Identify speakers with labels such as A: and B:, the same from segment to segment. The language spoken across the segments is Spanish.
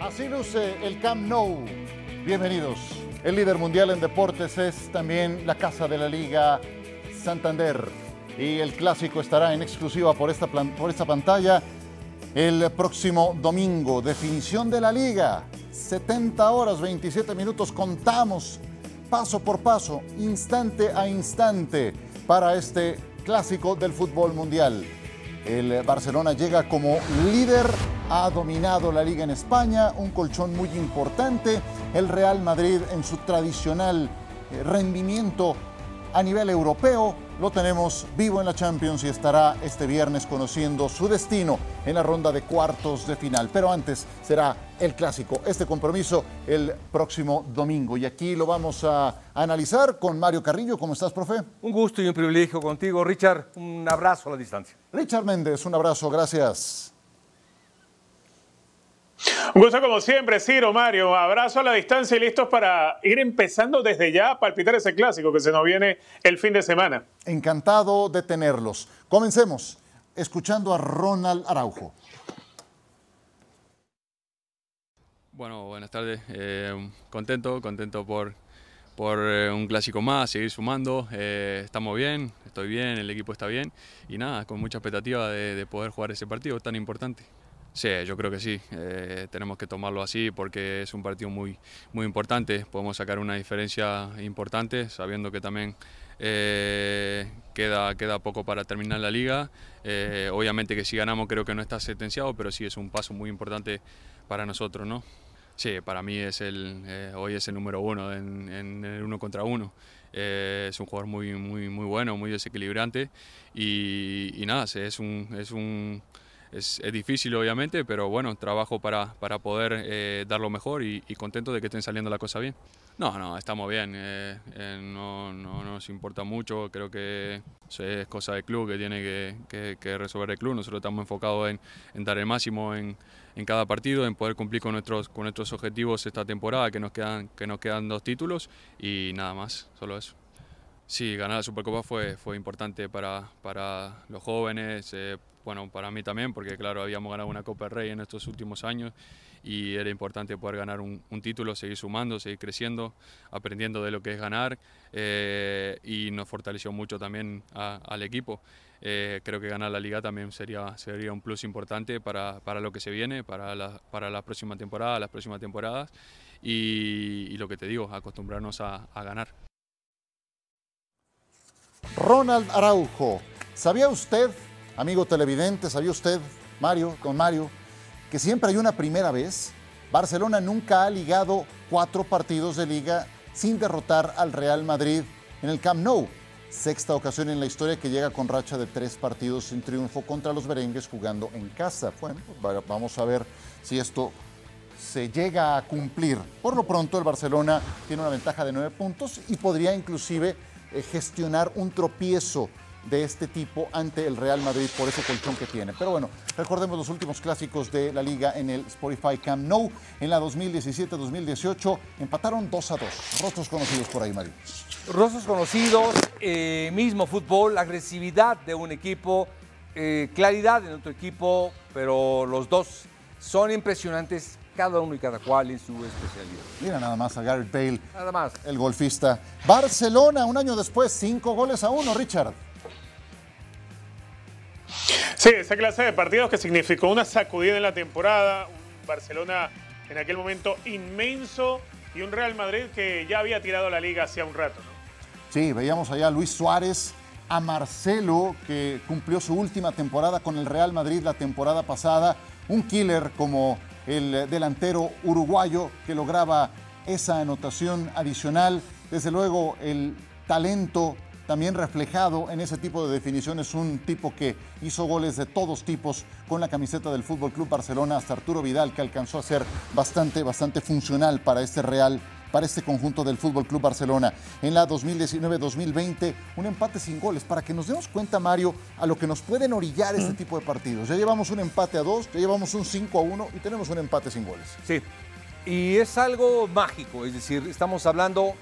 A: Así luce el Camp Nou. Bienvenidos. El líder mundial en deportes es también la casa de la Liga Santander. Y el clásico estará en exclusiva por esta, por esta pantalla el próximo domingo. Definición de la liga. 70 horas, 27 minutos. Contamos paso por paso, instante a instante para este clásico del fútbol mundial. El Barcelona llega como líder, ha dominado la liga en España, un colchón muy importante. El Real Madrid en su tradicional eh, rendimiento a nivel europeo lo tenemos vivo en la Champions y estará este viernes conociendo su destino en la ronda de cuartos de final. Pero antes será el clásico, este compromiso el próximo domingo. Y aquí lo vamos a analizar con Mario Carrillo. ¿Cómo estás, profe?
B: Un gusto y un privilegio contigo, Richard. Un abrazo a la distancia.
A: Richard Méndez, un abrazo, gracias.
C: Un gusto como siempre, Ciro, Mario. Abrazo a la distancia y listos para ir empezando desde ya a palpitar ese clásico que se nos viene el fin de semana.
A: Encantado de tenerlos. Comencemos escuchando a Ronald Araujo.
D: Bueno, buenas tardes. Eh, contento, contento por, por eh, un clásico más, seguir sumando. Eh, estamos bien, estoy bien, el equipo está bien y nada, con mucha expectativa de poder jugar ese partido tan importante. Sí, yo creo que sí. Eh, tenemos que tomarlo así porque es un partido muy, muy importante. Podemos sacar una diferencia importante sabiendo que también eh, queda, queda poco para terminar la liga. Eh, obviamente que si ganamos creo que no está sentenciado, pero sí es un paso muy importante para nosotros, ¿no? Sí, para mí es el, hoy es el número uno en, el uno contra uno. es un jugador muy, muy, muy bueno, muy desequilibrante y, y nada, es un, es un es, difícil obviamente, pero bueno, trabajo para, para poder eh, dar lo mejor y, contento de que estén saliendo la cosa bien. No, no, estamos bien, eh, eh, no, no, nos importa mucho, creo que es cosa del club que tiene que, que, resolver el club, nosotros estamos enfocados en, en dar el máximo en, en, cada partido, en poder cumplir con nuestros, con nuestros objetivos esta temporada, que nos, quedan, que nos quedan dos títulos y nada más, solo eso. Sí, ganar la Supercopa fue, fue importante para, para los jóvenes, bueno, para mí también, porque claro, habíamos ganado una Copa del Rey en estos últimos años y era importante poder ganar un, título, seguir sumando, seguir creciendo, aprendiendo de lo que es ganar eh, y nos fortaleció mucho también al equipo. Eh, creo que ganar la liga también sería, sería un plus importante para, para lo que se viene, para la, para la próxima temporada, las próximas temporadas y, lo que te digo, acostumbrarnos a, a ganar.
A: Ronald Araujo, ¿sabía usted Amigo televidente, ¿sabía usted, Mario, con Mario, que siempre hay una primera vez? Barcelona nunca ha ligado cuatro partidos de liga sin derrotar al Real Madrid en el Camp Nou. Sexta ocasión en la historia que llega con racha de tres partidos sin triunfo contra los merengues jugando en casa. Bueno, pues vamos a ver si esto se llega a cumplir. Por lo pronto, el Barcelona tiene una ventaja de nueve puntos y podría inclusive gestionar un tropiezo de este tipo ante el Real Madrid por ese colchón que tiene. Pero bueno, recordemos los últimos clásicos de la liga en el Spotify Camp Nou. En la 2017-2018 empataron 2 a 2. Rostros conocidos por ahí, Mario.
B: Rostros conocidos, eh, mismo fútbol, agresividad de un equipo, eh, claridad en otro equipo, pero los dos son impresionantes cada uno y cada cual en su especialidad.
A: Mira nada más a Gareth Bale.
B: Nada más.
A: El golfista. Barcelona, un año después, cinco goles a uno, Richard.
C: Sí, esa clase de partidos que significó una sacudida en la temporada, un Barcelona en aquel momento inmenso y un Real Madrid que ya había tirado la liga hacía un rato.
A: Sí, veíamos allá a Luis Suárez, a Marcelo, que cumplió su última temporada con el Real Madrid la temporada pasada, un killer como el delantero uruguayo que lograba esa anotación adicional, desde luego el talento también reflejado en ese tipo de definiciones, un tipo que hizo goles de todos tipos con la camiseta del Fútbol Club Barcelona, hasta Arturo Vidal, que alcanzó a ser bastante, bastante funcional para este Real para este conjunto del Fútbol Club Barcelona. En la 2019-2020, un empate sin goles, para que nos demos cuenta, Mario, a lo que nos pueden orillar este tipo de partidos. Ya llevamos un empate a dos, ya llevamos un 5 a 1 y tenemos un empate sin goles.
B: Sí, y es algo mágico, es decir, estamos hablando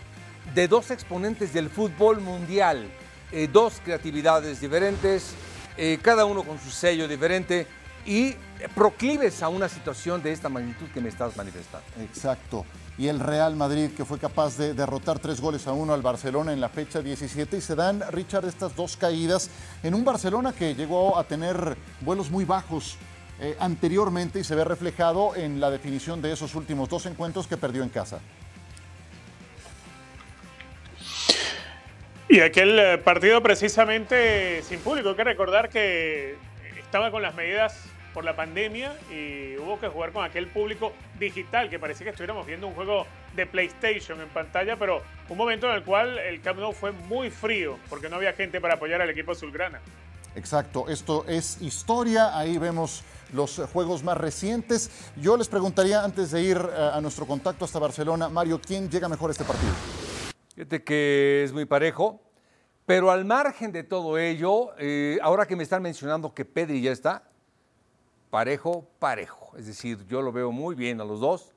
B: de dos exponentes del fútbol mundial, eh, dos creatividades diferentes, eh, cada uno con su sello diferente, y proclives a una situación de esta magnitud que me estás manifestando.
A: Exacto. Y el Real Madrid, que fue capaz de derrotar tres goles a uno al Barcelona en la fecha 17. Y se dan, Richard, estas dos caídas en un Barcelona que llegó a tener vuelos muy bajos eh, anteriormente y se ve reflejado en la definición de esos últimos dos encuentros que perdió en casa.
C: Y aquel eh, partido precisamente sin público, hay que recordar que estaba con las medidas por la pandemia y hubo que jugar con aquel público digital que parecía que estuviéramos viendo un juego de PlayStation en pantalla, pero un momento en el cual el Camp Nou fue muy frío porque no había gente para apoyar al equipo azulgrana.
A: Exacto, esto es historia, ahí vemos los juegos más recientes. Yo les preguntaría antes de ir eh, a nuestro contacto hasta Barcelona, Mario, ¿quién llega mejor a este partido?
B: Fíjate que es muy parejo, pero al margen de todo ello, eh, ahora que me están mencionando que Pedri ya está, parejo, parejo. Es decir, yo lo veo muy bien a los dos,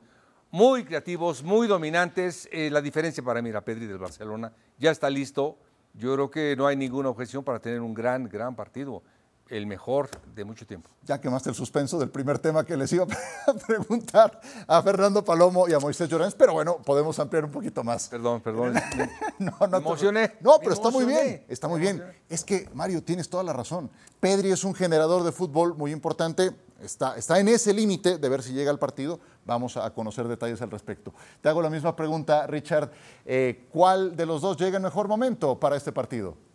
B: muy creativos, muy dominantes. Eh, la diferencia para mí era Pedri del Barcelona, ya está listo. Yo creo que no hay ninguna objeción para tener un gran, gran partido el mejor de mucho tiempo.
A: Ya quemaste el suspenso del primer tema que les iba a preguntar a Fernando Palomo y a Moisés Llorens, pero bueno, podemos ampliar un poquito más.
B: Perdón, perdón.
A: no, no,
B: me emocioné.
A: No, pero está muy bien, está muy bien. Es que, Mario, tienes toda la razón. Pedri es un generador de fútbol muy importante, está, está en ese límite de ver si llega al partido. Vamos a conocer detalles al respecto. Te hago la misma pregunta, Richard. Eh, ¿Cuál de los dos llega en mejor momento para este partido?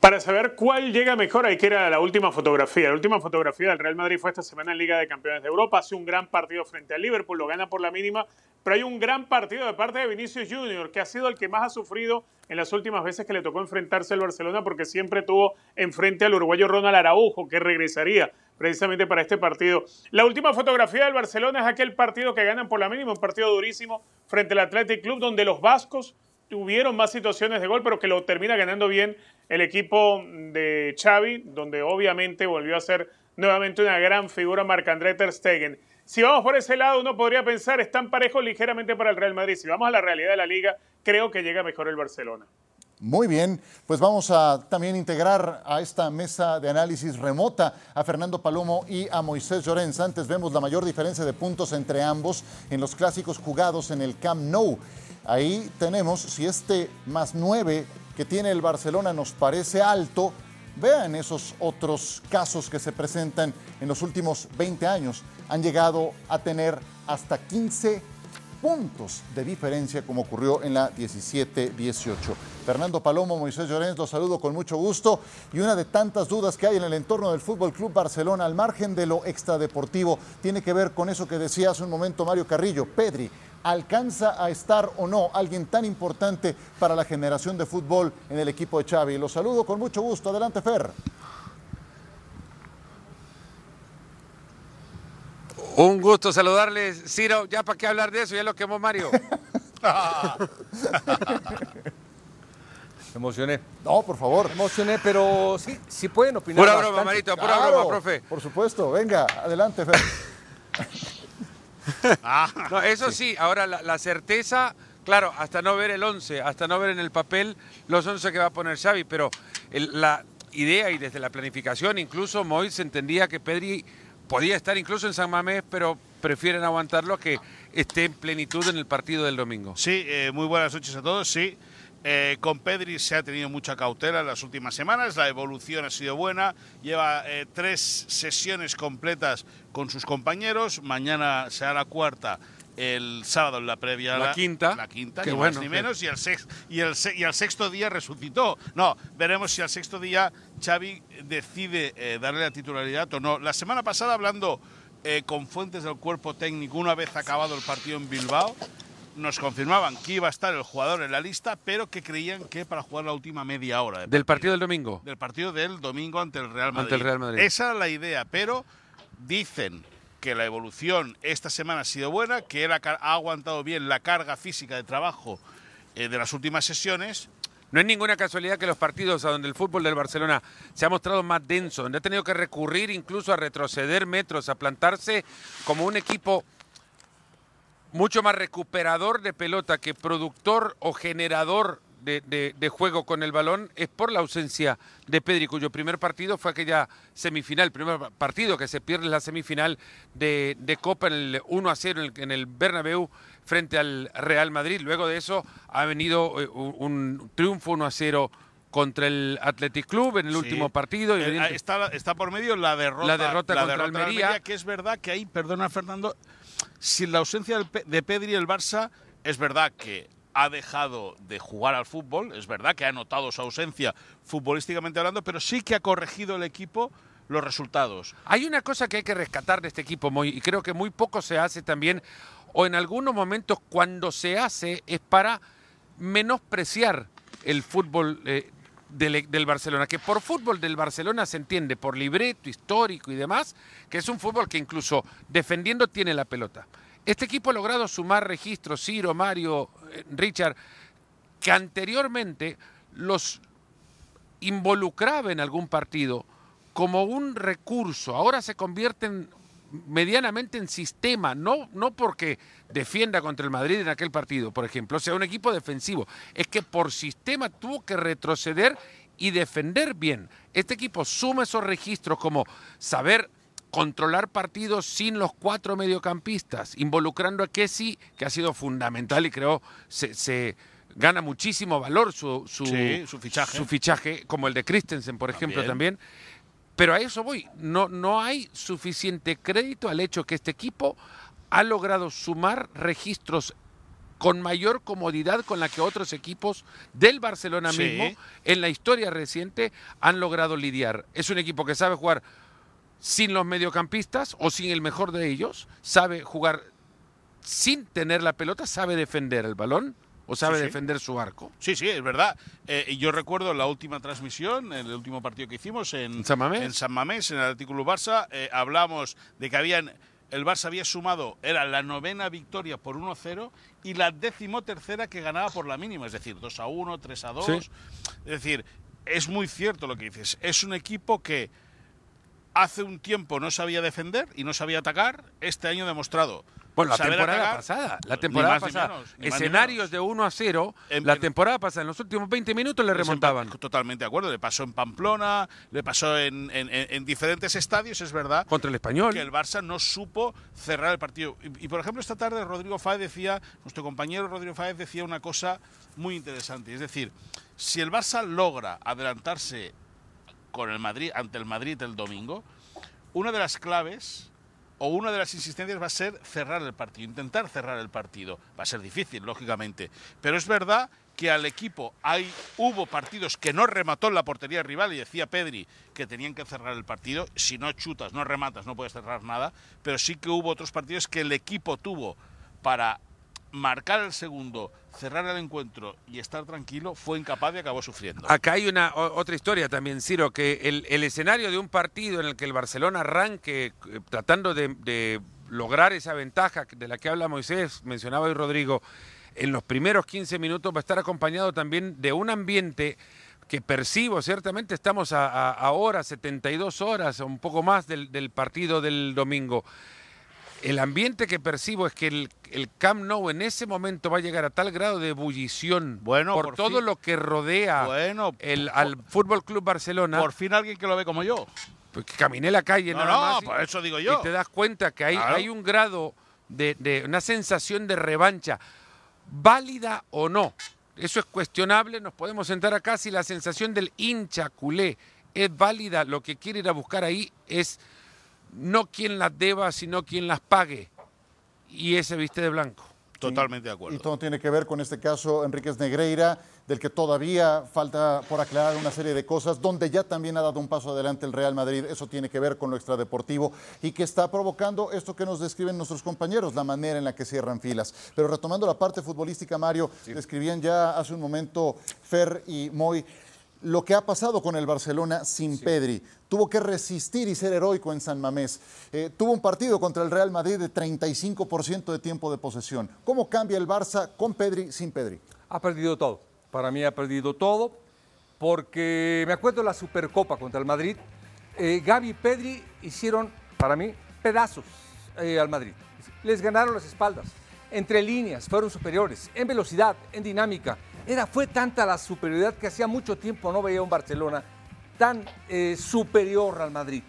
C: Para saber cuál llega mejor hay que ir a la última fotografía. La última fotografía del Real Madrid fue esta semana en Liga de Campeones de Europa. Hace un gran partido frente al Liverpool, lo gana por la mínima, pero hay un gran partido de parte de Vinicius Junior, que ha sido el que más ha sufrido en las últimas veces que le tocó enfrentarse al Barcelona, porque siempre tuvo enfrente al uruguayo Ronald Araujo, que regresaría precisamente para este partido. La última fotografía del Barcelona es aquel partido que ganan por la mínima, un partido durísimo frente al Athletic Club, donde los vascos tuvieron más situaciones de gol, pero que lo termina ganando bien el equipo de Xavi, donde obviamente volvió a ser nuevamente una gran figura Marc-André Ter Stegen. Si vamos por ese lado, uno podría pensar, están parejos ligeramente para el Real Madrid. Si vamos a la realidad de la liga, creo que llega mejor el Barcelona.
A: Muy bien, pues vamos a también integrar a esta mesa de análisis remota a Fernando Palomo y a Moisés Llorens. Antes vemos la mayor diferencia de puntos entre ambos en los clásicos jugados en el Camp Nou. Ahí tenemos, si este más nueve que tiene el Barcelona nos parece alto, vean esos otros casos que se presentan en los últimos 20 años. Han llegado a tener hasta 15 puntos de diferencia como ocurrió en la 17-18. Fernando Palomo, Moisés Llorens, los saludo con mucho gusto y una de tantas dudas que hay en el entorno del Fútbol Club Barcelona al margen de lo extradeportivo tiene que ver con eso que decía hace un momento Mario Carrillo, Pedri, alcanza a estar o no alguien tan importante para la generación de fútbol en el equipo de Xavi. Los saludo con mucho gusto. Adelante, Fer.
E: Un gusto saludarles, Ciro. Ya para qué hablar de eso, ya lo quemó Mario.
B: Me emocioné.
A: No, por favor.
B: Me emocioné, pero sí, sí pueden opinar.
E: Pura
B: bastante.
E: broma, Marito, pura
A: Claro,
E: broma, profe.
A: Por supuesto, venga, adelante, Fer.
E: No, eso sí, ahora la, la certeza, claro, hasta no ver el 11, hasta no ver en el papel los 11 que va a poner Xavi, pero el- la idea y desde la planificación, incluso Mois entendía que Pedri podía estar incluso en San Mamés, pero prefieren aguantarlo a que esté en plenitud en el partido del domingo.
F: Sí, eh, muy buenas noches a todos. Sí, Eh, con Pedri se ha tenido mucha cautela en las últimas semanas. La evolución ha sido buena. Lleva eh, tres sesiones completas con sus compañeros. Mañana será la cuarta. El sábado en la previa. a
E: La quinta.
F: La quinta,
E: Qué
F: ni
E: bueno,
F: más ni menos. Y el, sex- y, el y al sexto día resucitó. No, veremos si al sexto día Xavi decide eh, darle la titularidad o no. La semana pasada, hablando eh, con fuentes del cuerpo técnico, una vez acabado el partido en Bilbao, nos confirmaban que iba a estar el jugador en la lista, pero que creían que para jugar la última media hora de
E: Del partido del domingo.
F: del partido del domingo ante el Real Madrid.
E: Ante el Real Madrid.
F: Esa era la idea, pero dicen que la evolución esta semana ha sido buena, que él ha aguantado bien la carga física de trabajo eh, de las últimas sesiones.
E: No es ninguna casualidad que los partidos a donde el fútbol del Barcelona se ha mostrado más denso, donde ha tenido que recurrir incluso a retroceder metros, a plantarse como un equipo mucho más recuperador de pelota que productor o generador de, de- de juego con el balón es por la ausencia de Pedri, cuyo primer partido fue aquella semifinal, primer partido que se pierde en la semifinal de, de Copa en el 1 a 0 en el, en el Bernabéu frente al Real Madrid. Luego de eso ha venido eh, un, un triunfo 1 a 0 contra el Athletic Club en el
F: Sí.
E: último partido.
F: Eh,
E: Evidente-
F: está, está por medio la derrota,
E: La derrota contra
F: derrota de
E: Almería.
F: que es verdad que ahí, perdona Fernando, sin la ausencia de Pedri el Barça, es verdad que ha dejado de jugar al fútbol, es verdad que ha notado su ausencia futbolísticamente hablando, pero sí que ha corregido el equipo los resultados.
E: Hay una cosa que hay que rescatar de este equipo, y creo que muy poco se hace también, o en algunos momentos cuando se hace es para menospreciar el fútbol eh, del, del Barcelona, que por fútbol del Barcelona se entiende, por libreto histórico y demás, que es un fútbol que incluso defendiendo tiene la pelota. Este equipo ha logrado sumar registros, Ciro, Mario, Richard, que anteriormente los involucraba en algún partido como un recurso, ahora se convierten medianamente en sistema, no, no porque defienda contra el Madrid en aquel partido, por ejemplo, sea un equipo defensivo, es que por sistema tuvo que retroceder y defender bien. Este equipo suma esos registros como saber controlar partidos sin los cuatro mediocampistas, involucrando a Kessi, que ha sido fundamental y creo se, se gana muchísimo valor su, su,
F: Sí, su fichaje.
E: su fichaje, como el de Christensen, por ejemplo,
F: También.
E: también. Pero a eso voy. No, no hay suficiente crédito al hecho que este equipo ha logrado sumar registros con mayor comodidad con la que otros equipos del Barcelona
F: Sí.
E: mismo en la historia reciente han logrado lidiar. Es un equipo que sabe jugar sin los mediocampistas o sin el mejor de ellos, sabe jugar sin tener la pelota, sabe defender el balón o sabe
F: Sí, sí.
E: defender su arco.
F: Sí, sí, es verdad. Eh, y yo recuerdo la última transmisión, el último partido que hicimos en,
E: ¿En San Mamés?
F: en San Mamés, en el artículo Barça, eh, hablamos de que habían el Barça había sumado, era la novena victoria por 1-0 y la decimotercera que ganaba por la mínima, es decir, 2-1, 3-2.
E: Sí.
F: Es decir, es muy cierto lo que dices. Es un equipo que hace un tiempo no sabía defender y no sabía atacar. Este año ha demostrado.
E: Bueno, la
F: saber
E: temporada
F: atacar,
E: pasada, la
F: ni
E: temporada
F: más
E: pasada,
F: ni ni
E: escenarios de 1 a 0,
F: En-
E: la temporada pasada, en los últimos 20 minutos le
F: Pues
E: remontaban.
F: Totalmente de acuerdo. Le pasó en Pamplona, le pasó en, en- en- en diferentes estadios, es verdad.
E: Contra el Español.
F: Que el Barça no supo cerrar el partido. Y, y, por ejemplo, esta tarde Rodrigo Fáez decía, nuestro compañero Rodrigo Fáez decía una cosa muy interesante. Es decir, si el Barça logra adelantarse con el Madrid, ante el Madrid el domingo, una de las claves o una de las insistencias va a ser cerrar el partido, intentar cerrar el partido. Va a ser difícil, lógicamente. Pero es verdad que al equipo hay, hubo partidos que no remató en la portería rival y decía Pedri que tenían que cerrar el partido. Si no chutas, no rematas, no puedes cerrar nada. Pero sí que hubo otros partidos que el equipo tuvo para marcar el segundo, cerrar el encuentro y estar tranquilo, fue incapaz y acabó sufriendo.
E: Acá hay una otra historia también, Ciro, que el, escenario de un partido en el que el Barcelona arranque eh, tratando de, lograr esa ventaja de la que habla Moisés, mencionaba hoy Rodrigo, en los primeros 15 minutos va a estar acompañado también de un ambiente que percibo, ciertamente estamos a, a- a horas, 72 horas, un poco más del partido del domingo. El ambiente que percibo es que el, el Camp Nou en ese momento va a llegar a tal grado de ebullición
F: Bueno,
E: por,
F: por
E: todo
F: fin.
E: lo que rodea
F: Bueno,
E: el, al Fútbol Club Barcelona.
F: Por fin alguien que lo ve como yo.
E: pues que caminé la calle
F: No,
E: nada
F: no,
E: más y-
F: por eso digo yo.
E: Y te das cuenta que hay,
F: Claro.
E: hay un grado de, de una sensación de revancha, válida o no. Eso es cuestionable, nos podemos sentar acá si la sensación del hincha culé es válida, lo que quiere ir a buscar ahí es no quien las deba, sino quien las pague. Y ese viste de blanco.
F: Totalmente de
A: Y
F: acuerdo.
A: todo tiene que ver con este caso Enríquez Negreira, del que todavía falta por aclarar una serie de cosas, donde ya también ha dado un paso adelante el Real Madrid. Eso tiene que ver con lo extradeportivo y que está provocando esto que nos describen nuestros compañeros, la manera en la que cierran filas. Pero retomando la parte futbolística, Mario, describían ya hace un momento Fer y Moy lo que ha pasado con el Barcelona sin Pedri. Tuvo que resistir y ser heroico en San Mamés. Eh, tuvo un partido contra el Real Madrid de 35% de tiempo de posesión. ¿Cómo cambia el Barça con Pedri, sin Pedri?
B: Ha perdido todo. Para mí ha perdido todo porque me acuerdo de la Supercopa contra el Madrid. eh, Gaby y Pedri hicieron, para mí, pedazos eh, al Madrid. Les ganaron las espaldas. Entre líneas fueron superiores, en velocidad, en dinámica, era, fue tanta la superioridad que hacía mucho tiempo no veía un Barcelona tan eh, superior al Madrid.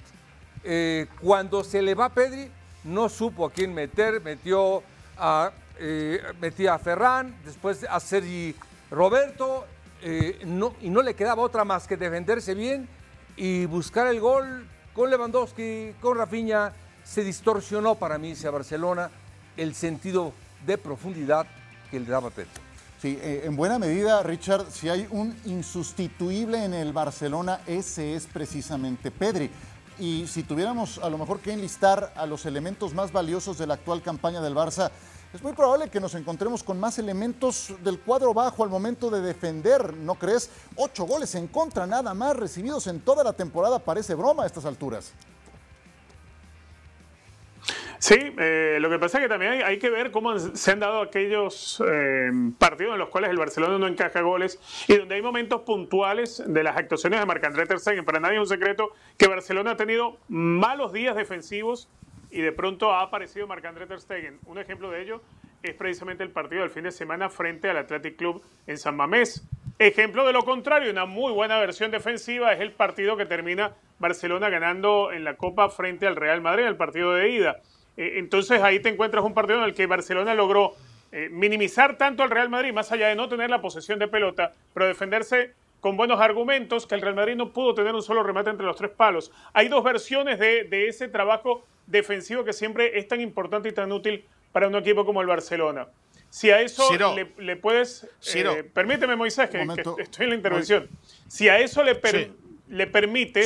B: Eh, cuando se le va Pedri, no supo a quién meter, metió a, eh, metía a después a Sergi Roberto, y no le quedaba otra más que defenderse bien y buscar el gol con Lewandowski, con Rafinha. Se distorsionó para mí ese Barcelona el sentido de profundidad que le daba Pedri.
A: Sí, eh, en buena medida, Richard, si hay un insustituible en el Barcelona, ese es precisamente Pedri. Y si tuviéramos a lo mejor que enlistar a los elementos más valiosos de la actual campaña del Barça, es muy probable que nos encontremos con más elementos del cuadro bajo al momento de defender, ¿no crees? Ocho goles en contra, nada más recibidos en toda la temporada, parece broma a estas alturas.
C: Sí, eh, lo que pasa es que también hay, que ver cómo se han dado aquellos eh, partidos en los cuales el Barcelona no encaja goles y donde hay momentos puntuales de las actuaciones de Marc-André Ter. Para nadie es un secreto que Barcelona ha tenido malos días defensivos y de pronto ha aparecido Marc-André Ter. Un ejemplo de ello es precisamente el partido del fin de semana frente al Athletic Club en San Mamés. Ejemplo de lo contrario, una muy buena versión defensiva es el partido que termina Barcelona ganando en la Copa frente al Real Madrid, el partido de ida. Eh, entonces ahí te encuentras un partido en el que Barcelona logró eh, minimizar tanto al Real Madrid, más allá de no tener la posesión de pelota, pero defenderse con buenos argumentos, que el Real Madrid no pudo tener un solo remate entre los tres palos. Hay dos versiones de, ese trabajo defensivo que siempre es tan importante y tan útil para un equipo como el Barcelona. Si a eso le, puedes... Eh, permíteme, Moisés, que, estoy en la intervención. Si a eso le, le permite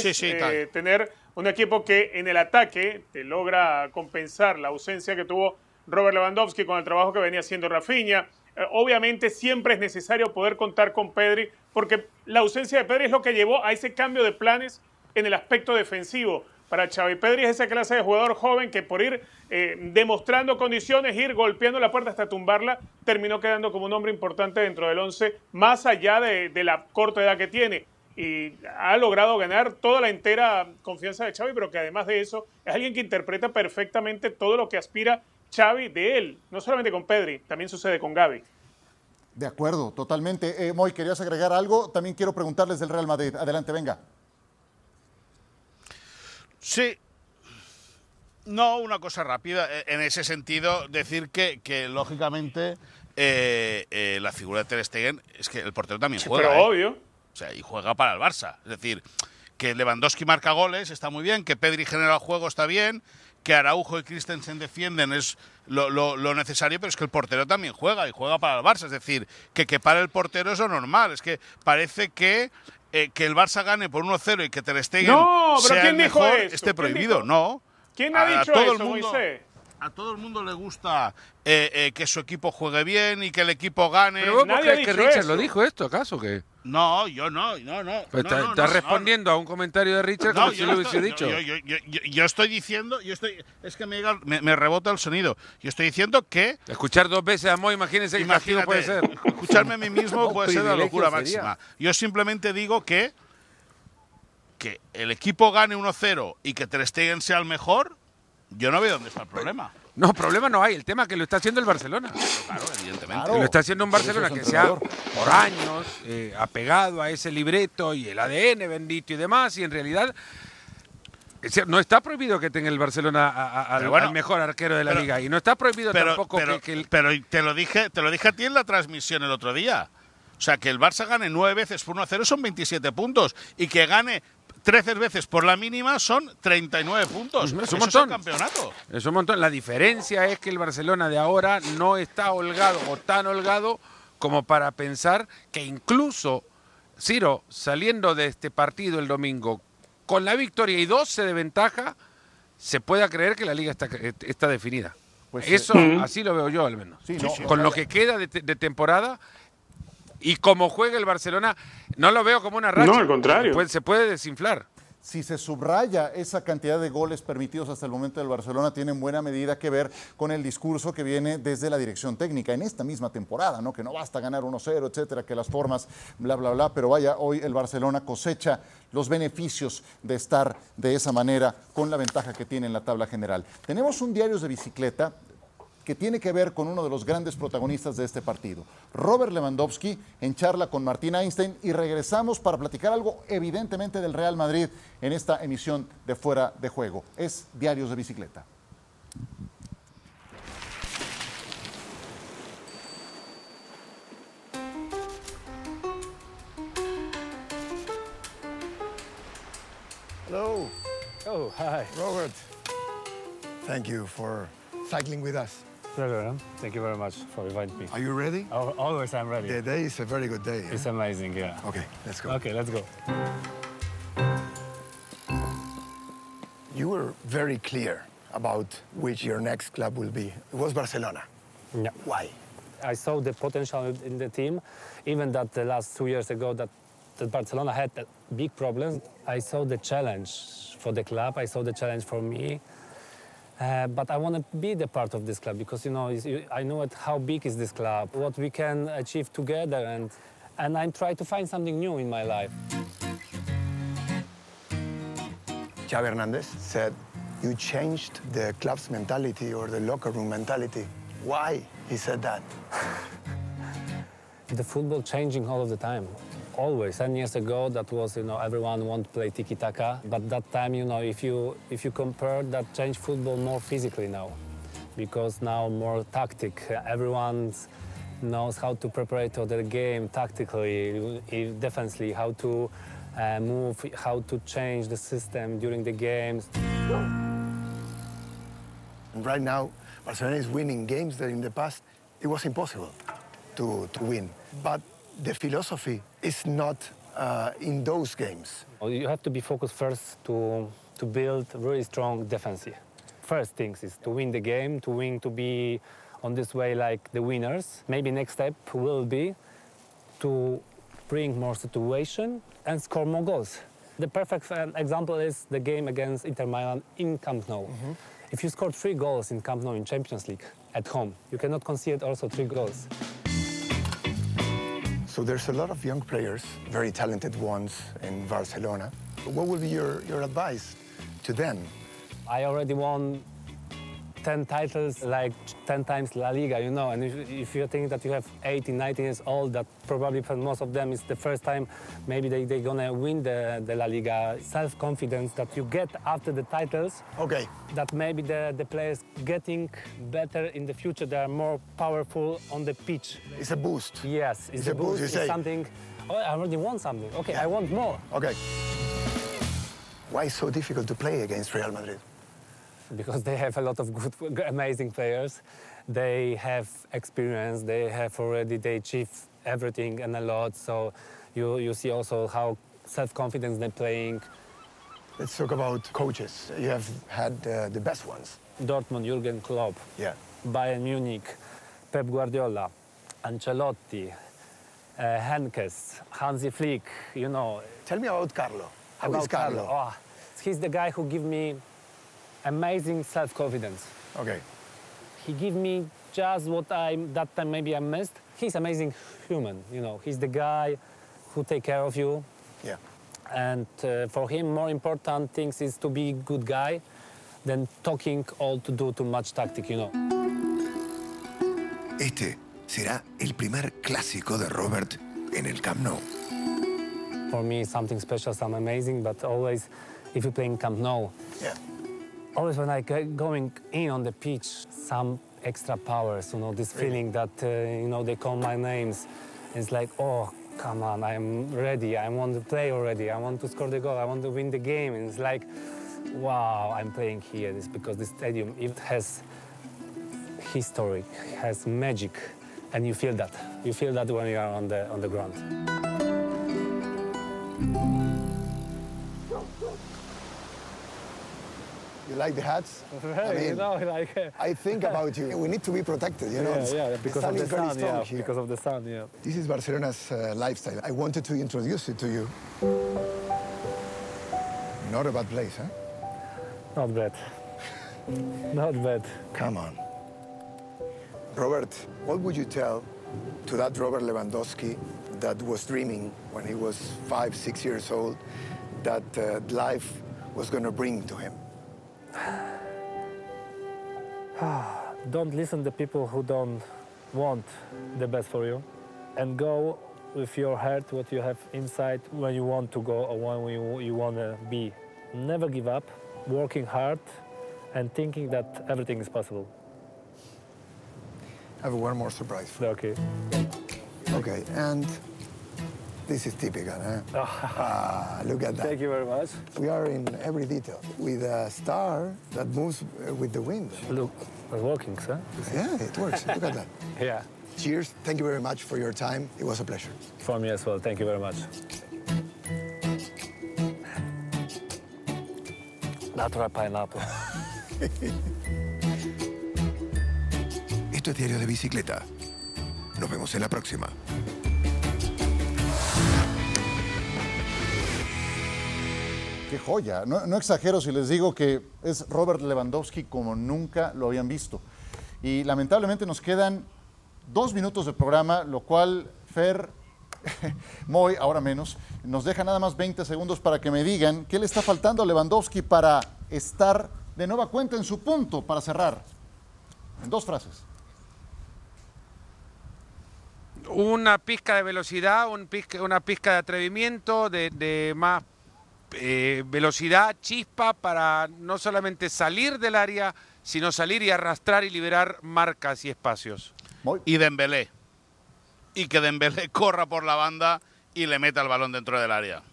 C: tener un equipo que en el ataque te logra compensar la ausencia que tuvo Robert Lewandowski con el trabajo que venía haciendo Rafinha. Eh, obviamente siempre es necesario poder contar con Pedri, porque la ausencia de Pedri es lo que llevó a ese cambio de planes en el aspecto defensivo. Para Xavi Pedri es esa clase de jugador joven que por ir eh, demostrando condiciones, ir golpeando la puerta hasta tumbarla, terminó quedando como un hombre importante dentro del 11, más allá de la corta edad que tiene y ha logrado ganar toda la entera confianza de Xavi, pero que además de eso es alguien que interpreta perfectamente todo lo que aspira Xavi de él, no solamente con Pedri, también sucede con Gaby.
A: De acuerdo, totalmente. Eh, Moy, ¿querías agregar algo? También quiero preguntarles del Real Madrid. Adelante, venga.
F: Sí. No, una cosa rápida. E, en ese sentido, decir que, que lógicamente, eh, eh, la figura de Ter Stegen es que el portero también juega.
C: Pero obvio.
F: O sea, y juega para el Barça. Es decir, que Lewandowski marca goles está muy bien, que Pedri genera el juego está bien, que Araujo y Christensen defienden es lo, necesario, pero es que el portero también juega y juega para el Barça. Es decir, que que para el portero es lo normal. Es que parece que eh, que el Barça gane por 1-0 y que Ter Stegen
C: no, pero
F: sea
C: ¿quién
F: el mejor
C: dijo
F: esté prohibido. No.
C: ¿Quién ha dicho todo eso, el mundo,
F: A todo el mundo le gusta eh, eh, que su equipo juegue bien y que el equipo gane.
E: ¿Pero vos crees que Richard lo dijo esto, acaso? que
F: no, yo no, no, no.
E: Pues estás respondiendo a un comentario de Richard como si lo hubiese dicho.
F: Yo, estoy diciendo, yo estoy, es que me, me, rebota el sonido. Yo estoy diciendo que.
E: Escuchar dos veces a Moy, imagínense qué castigo puede ser.
F: Escucharme a mí mismo puede ser la locura máxima. Yo simplemente digo que. que el equipo gane 1-0 y que Ter Stegen sea el mejor, yo no veo dónde está el problema.
E: No, problema no hay. El tema es que lo está haciendo el Barcelona.
F: Claro, evidentemente.
E: lo está haciendo un Barcelona que se ha, por años, eh, apegado a ese libreto y el ADN bendito y demás, y en realidad no está prohibido que tenga el Barcelona al mejor arquero de la liga y no está prohibido tampoco que,
F: Pero te lo dije, te lo dije a ti en la transmisión el otro día. O sea, que el Barça gane nueve veces por 1-0 son 27 puntos y que gane 13 veces por la mínima son 39 puntos.
E: Es un montón.
F: Es campeonato.
E: Es un montón. La diferencia es que el Barcelona de ahora no está holgado o tan holgado como para pensar que incluso Ciro, saliendo de este partido el domingo con la victoria y 12 de ventaja, se pueda creer que la liga está, está definida. Pues Eso, así lo veo yo al menos. con lo que queda de, de temporada, y como juega el Barcelona, no lo veo como una racha.
C: No, al contrario.
E: se puede desinflar.
A: Si se subraya esa cantidad de goles permitidos hasta el momento del Barcelona, tiene en buena medida que ver con el discurso que viene desde la dirección técnica en esta misma temporada, ¿no? Que no basta ganar 1-0, etcétera, que las formas, bla, bla, bla. Pero vaya, hoy el Barcelona cosecha los beneficios de estar de esa manera con la ventaja que tiene en la tabla general. Tenemos un diario de bicicleta que tiene que ver con uno de los grandes protagonistas de este partido, Robert Lewandowski, en charla con Martín Einstein y regresamos para platicar algo evidentemente del Real Madrid en esta emisión de Fuera de Juego. Es Diarios de Bicicleta.
G: Hello.
H: Oh, hi.
G: Robert. Thank you for cycling with us.
H: Pleasure. Thank you very much for inviting me.
G: Are you ready?
H: Oh, always I'm ready.
G: The day is a very good day. Eh?
H: It's amazing, yeah.
G: Okay, let's go.
H: Okay, let's go.
G: You were very clear about which your next club will be. It was Barcelona.
H: Yeah.
G: Why?
H: I saw the potential in the team, even that the last two years ago that, that Barcelona had big problems. I saw the challenge for the club. I saw the challenge for me. Uh, but I want to be the part of this club because you know I know how big is this club, what we can achieve together, and and I'm trying to find something new in my life.
G: Xavi Hernandez said you changed the club's mentality or the locker room mentality. Why he said that?
H: the football changing all of the time always. Ten years ago, that was, you know, everyone want to play tiki-taka. But that time, you know, if you, if you compare, that changed football more physically now. Because now more tactic. Everyone knows how to prepare to the game tactically, defensively, how to uh, move, how to change the system during the games.
G: And right now, Barcelona is winning games that in the past it was impossible to, to win. But the philosophy is not uh, in those games.
H: You have to be focused first to, to build really strong defense. First things is to win the game, to win, to be on this way like the winners. Maybe next step will be to bring more situation and score more goals. The perfect uh, example is the game against Inter Milan in Camp Nou. Mm -hmm. If you score three goals in Camp Nou in Champions League at home, you cannot concede also three goals.
G: So there's a lot of young players, very talented ones in Barcelona. What would be your, your advice to them?
H: I already won 10 titles, like 10 times La Liga, you know. And if, if, you think that you have 18, 19 years old, that probably for most of them is the first time maybe they, they're going to win the, the La Liga. Self-confidence that you get after the titles.
G: Okay.
H: That maybe the, the players getting better in the future. They are more powerful on the pitch.
G: It's a boost.
H: Yes, it's,
G: it's
H: a,
G: a boost.
H: boost. It's something, oh, I already want something. Okay, yeah. I want more.
G: Okay. Why so difficult to play against Real Madrid?
H: because they have a lot of good, amazing players. They have experience. They have already they achieve everything and a lot. So you you see also how self-confidence they're playing.
G: Let's talk about coaches. You have had uh, the best ones.
H: Dortmund, Jurgen Klopp.
G: Yeah.
H: Bayern Munich, Pep Guardiola, Ancelotti, uh, Henkes, Hansi Flick. You know.
G: Tell me about Carlo. How
H: about
G: is Carlo?
H: Carlo. Oh, he's the guy who give me amazing self-confidence.
G: Okay.
H: He give me just what I that time maybe I missed. He's amazing human, you know. He's the guy who take care of you.
G: Yeah.
H: And uh, for him, more important things is to be good guy than talking all to do too much tactic, you know.
I: Este será el primer clásico de Robert en el Camp Nou.
H: For me, something special, something amazing, but always, if you play in Camp Nou,
G: yeah
H: always when I going in on the pitch, some extra powers, you know, this feeling that, uh, you know, they call my names. It's like, oh, come on, I'm ready. I want to play already. I want to score the goal. I want to win the game. And it's like, wow, I'm playing here. It's because the stadium, it has history, it has magic, and you feel that. You feel that when you are on the, on the ground.
G: You like the hats?
H: I mean, you know, like,
G: I think about you. We need to be protected, you know.
H: Yeah, yeah, because of the sun. Yeah,
G: here.
H: because of the sun. Yeah.
G: This is Barcelona's uh, lifestyle. I wanted to introduce it to you. Not a bad place, huh?
H: Not bad. Not bad.
G: Come on. Robert, what would you tell to that Robert Lewandowski that was dreaming when he was five, six years old that uh, life was going to bring to him?
H: Ah, don't listen to people who don't want the best for you, and go with your heart, what you have inside, when you want to go or when you, you want to be. Never give up, working hard, and thinking that everything is possible.
G: I have one more surprise.
H: Okay.
G: Okay, and this is typical, eh? ah, look at that.
H: Thank you very much.
G: We are in every detail with a star that moves uh, with the wind.
H: Look, it's working, sir.
G: Yeah, it works. look at that.
H: Yeah.
G: Cheers. Thank you very much for your time. It was a pleasure.
H: For me as well. Thank you very much. Natural pineapple.
I: Esto es Diario de Bicicleta. Nos vemos en la próxima.
A: Qué joya. No, exagero si les digo que es Robert Lewandowski como nunca lo habían visto. Y lamentablemente nos quedan dos minutos de programa, lo cual Fer, Moy, ahora menos, nos deja nada más 20 segundos para que me digan qué le está faltando a Lewandowski para estar de nueva cuenta en su punto para cerrar. En dos frases.
E: Una pizca de velocidad, un una pizca de atrevimiento, de, de más eh, velocidad, chispa para no solamente salir del área, sino salir y arrastrar y liberar marcas y espacios.
F: Y Dembélé. Y que Dembélé corra por la banda y le meta el balón dentro del área.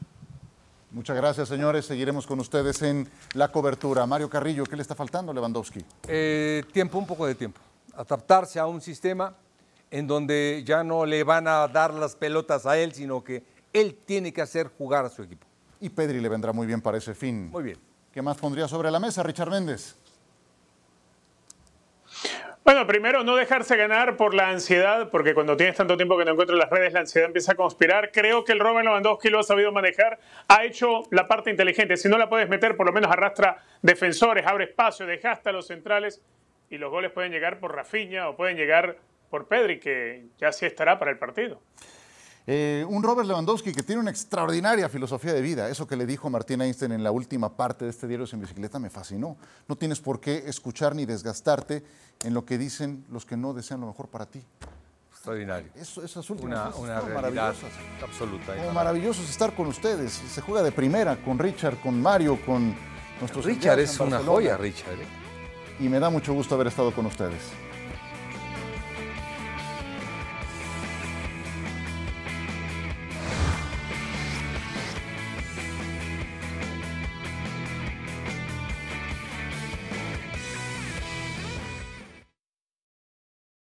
A: Muchas gracias, señores. Seguiremos con ustedes en la cobertura. Mario Carrillo, ¿qué le está faltando a Lewandowski?
B: Eh, tiempo, un poco de tiempo. Adaptarse a un sistema en donde ya no le van a dar las pelotas a él, sino que él tiene que hacer jugar a su equipo.
A: Y Pedri le vendrá muy bien para ese fin.
B: Muy bien.
A: ¿Qué más pondría sobre la mesa, Richard Méndez?
C: Bueno, primero, no dejarse ganar por la ansiedad, porque cuando tienes tanto tiempo que no encuentras las redes, la ansiedad empieza a conspirar. Creo que el Robert Lewandowski lo ha sabido manejar, ha hecho la parte inteligente. Si no la puedes meter, por lo menos arrastra defensores, abre espacio, desgasta a los centrales y los goles pueden llegar por Rafinha o pueden llegar por Pedri, que ya sí estará para el partido.
A: Eh, un Robert Lewandowski que tiene una extraordinaria filosofía de vida. Eso que le dijo Martín Einstein en la última parte de este diario en bicicleta me fascinó. No tienes por qué escuchar ni desgastarte en lo que dicen los que no desean lo mejor para ti.
B: Extraordinario.
A: Eso, esas últimas
B: Una, una
A: maravillosas.
B: absoluta.
A: Como maravilloso es estar con ustedes. Se juega de primera con Richard, con Mario, con nuestros
B: Richard es una
A: Barcelona.
B: joya, Richard. ¿eh?
A: Y me da mucho gusto haber estado con ustedes.